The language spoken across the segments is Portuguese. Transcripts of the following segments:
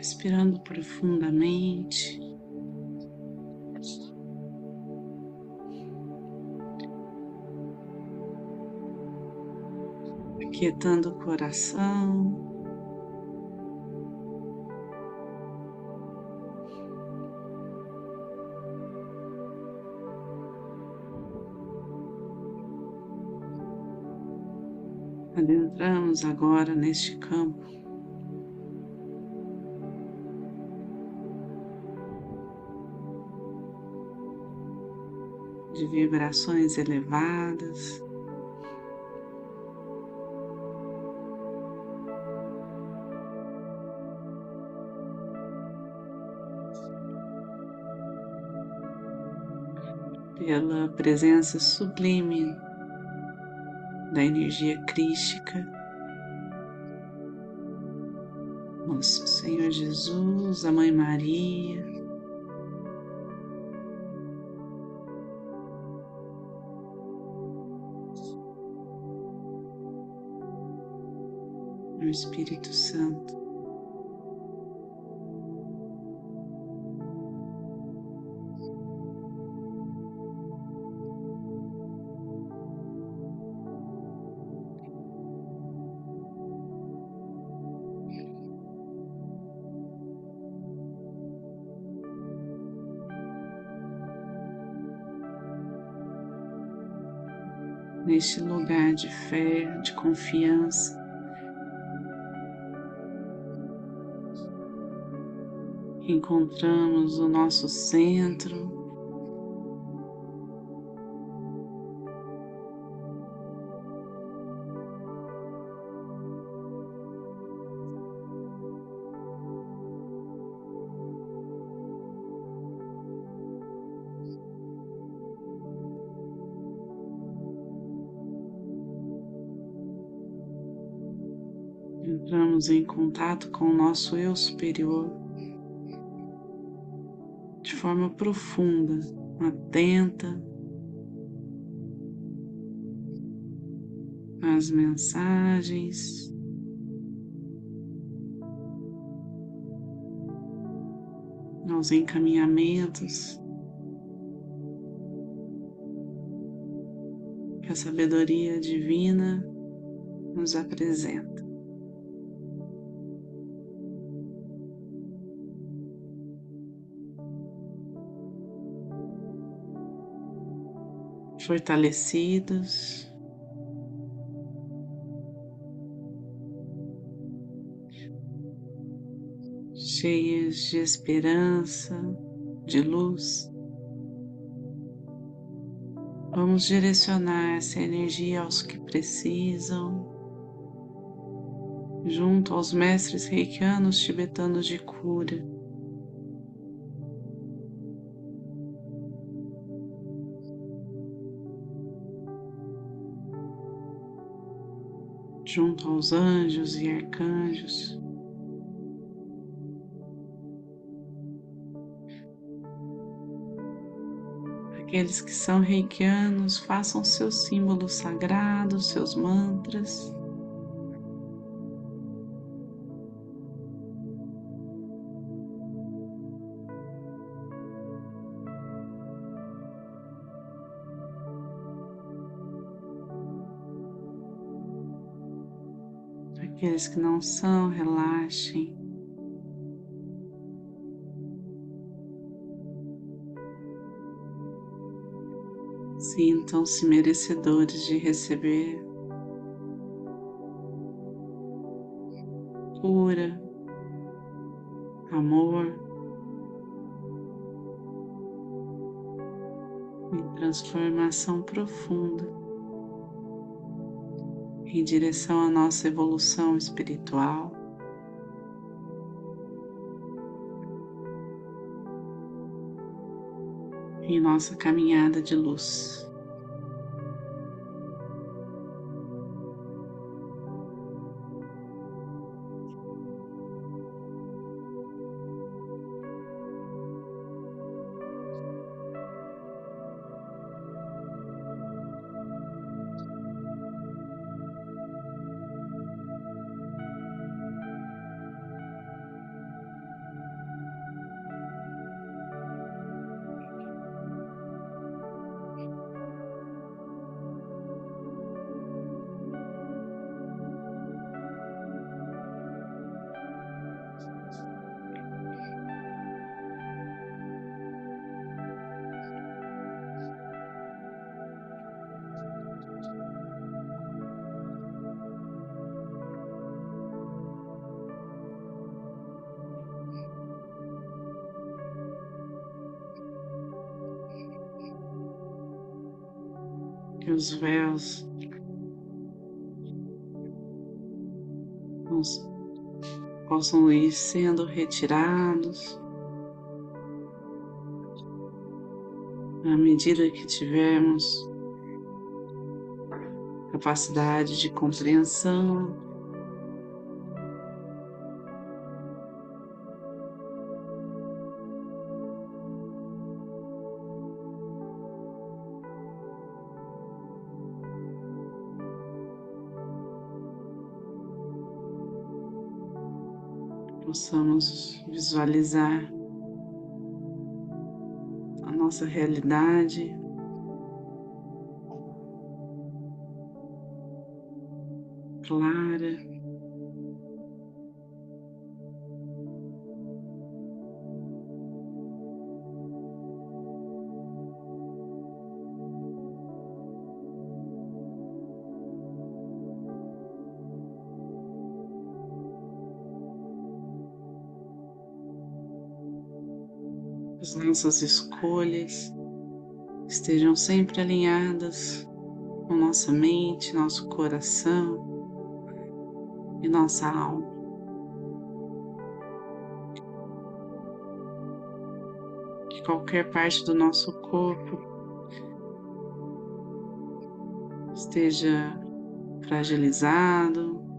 respirando profundamente. Aquietando o coração. Adentramos agora neste campo de vibrações elevadas. Pela presença sublime da energia crística. Nosso Senhor Jesus, a Mãe Maria, Espírito Santo. Neste lugar de fé, de confiança, encontramos o nosso centro. Entramos em contato com o nosso eu superior forma profunda, atenta às mensagens. Aos encaminhamentos que a sabedoria divina nos apresenta. Fortalecidos. Cheios de esperança, de luz. Vamos direcionar essa energia aos que precisam, junto aos mestres reikianos tibetanos de cura. Junto aos anjos e arcanjos. Aqueles que são reikianos, façam seus símbolos sagrados, seus mantras. Aqueles que não são, relaxem. Sintam-se merecedores de receber cura, amor e transformação profunda em direção à nossa evolução espiritual. Em nossa caminhada de luz. Que os véus possam ir sendo retirados à medida que tivermos capacidade de compreensão. Possamos visualizar a nossa realidade clara. As nossas escolhas estejam sempre alinhadas com nossa mente, nosso coração e nossa alma. Que qualquer parte do nosso corpo esteja fragilizado,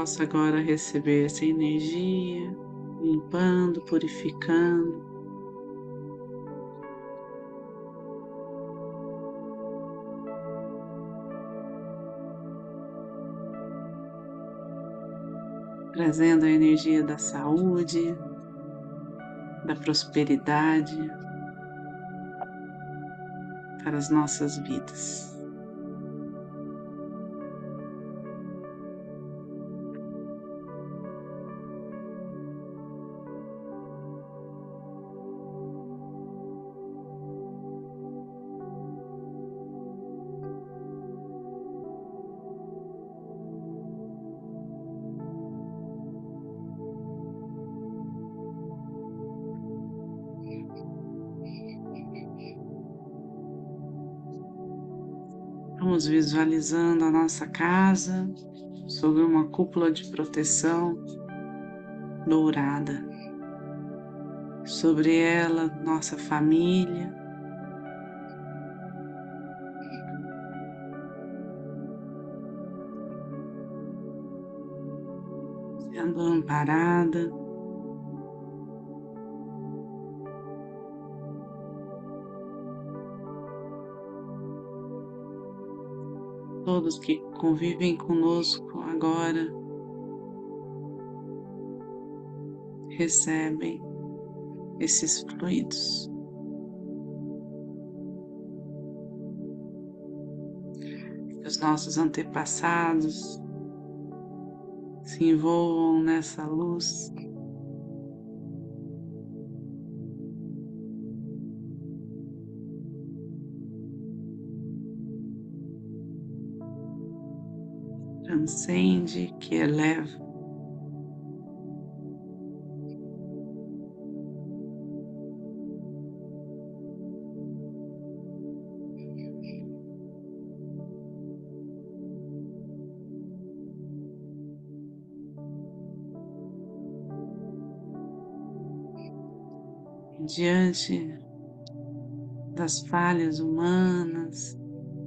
possa agora receber essa energia, limpando, purificando. trazendo a energia da saúde, da prosperidade para as nossas vidas. Vamos visualizando a nossa casa sobre uma cúpula de proteção dourada. Sobre ela, nossa família. Sendo amparada. Todos que convivem conosco agora recebem esses fluidos. Que os nossos antepassados se envolvam nessa luz. Transcende, que eleva. diante das falhas humanas,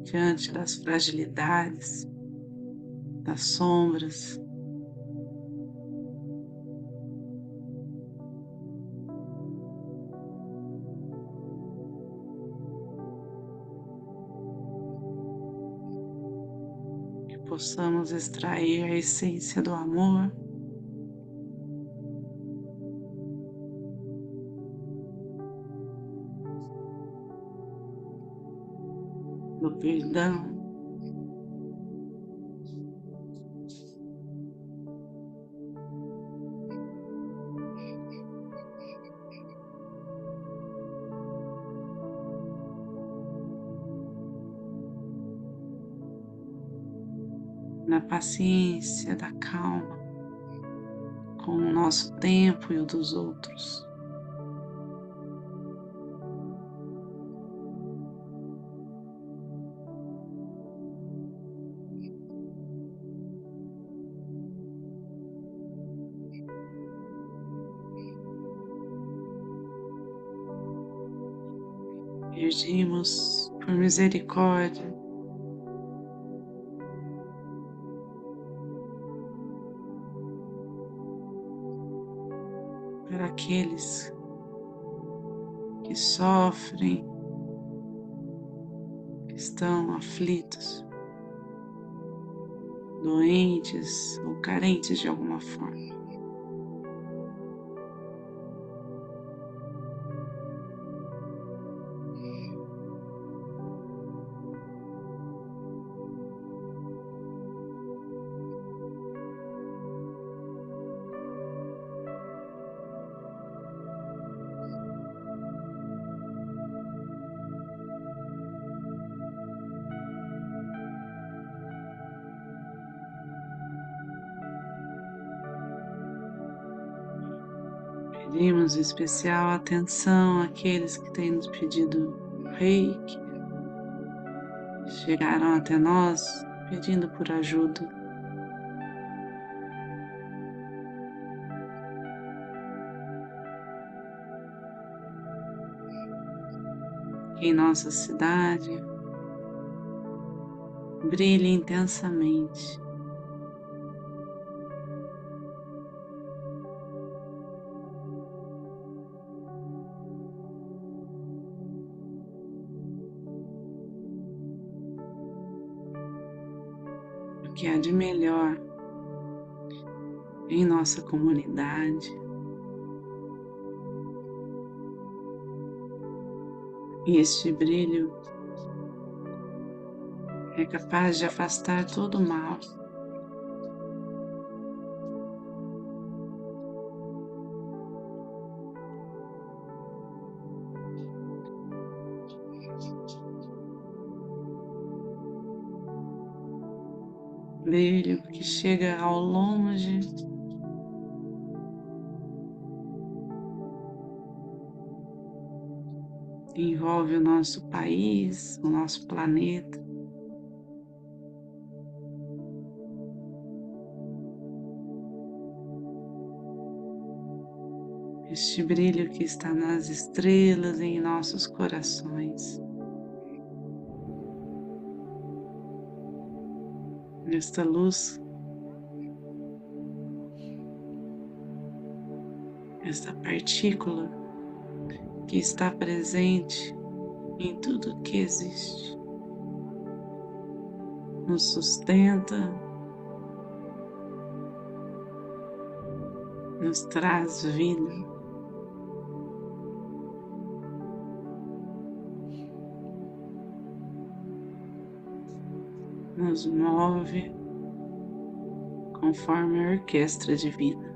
diante das fragilidades, das sombras. Que possamos extrair a essência do amor. Do perdão. paciência, da calma com o nosso tempo e o dos outros. Pedimos por misericórdia aqueles que sofrem, que estão aflitos, doentes ou carentes de alguma forma. Pedimos especial atenção àqueles que têm nos pedido reiki, chegaram até nós pedindo por ajuda. Em nossa cidade, brilhe intensamente. Que há de melhor em nossa comunidade. E este brilho é capaz de afastar todo o mal. Brilho que chega ao longe. Envolve o nosso país, o nosso planeta. Este brilho que está nas estrelas em nossos corações. Esta luz, esta partícula que está presente em tudo que existe, nos sustenta, nos traz vida. Nos move conforme a orquestra divina.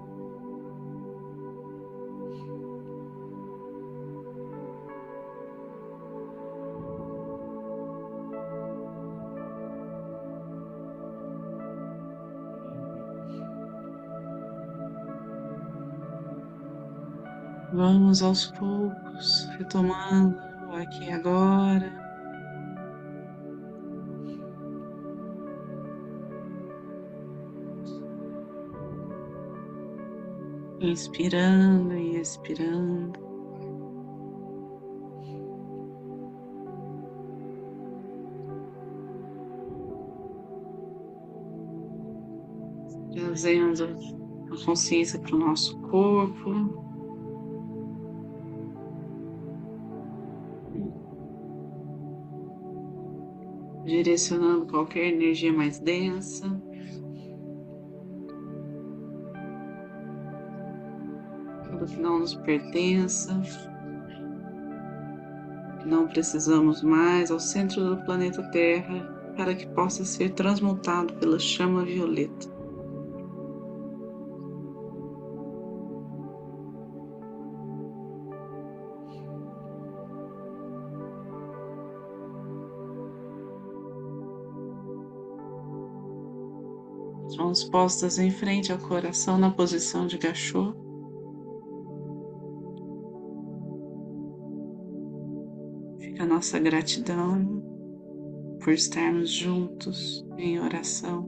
Vamos aos poucos, retomando aqui agora. Inspirando e expirando. Trazendo a consciência para o nosso corpo. Direcionando qualquer energia mais densa. Que não nos pertença, que não precisamos mais ao centro do planeta Terra para que possa ser transmutado pela chama violeta. Mãos postas em frente ao coração na posição de gachô. A nossa gratidão por estarmos juntos em oração.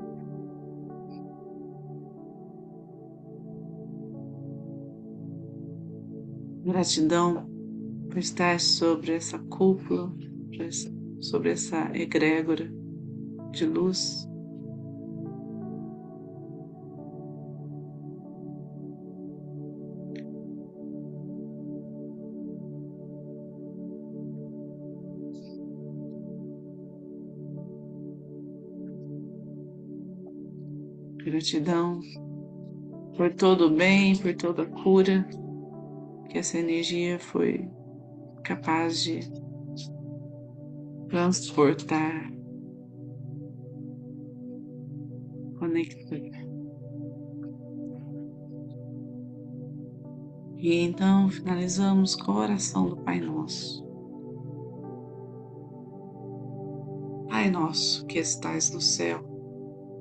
Gratidão por estar sobre essa cúpula, sobre essa egrégora de luz. Gratidão por todo o bem, por toda a cura que essa energia foi capaz de transportar, conectar. E então finalizamos com a oração do Pai Nosso. Pai nosso que estais no céu,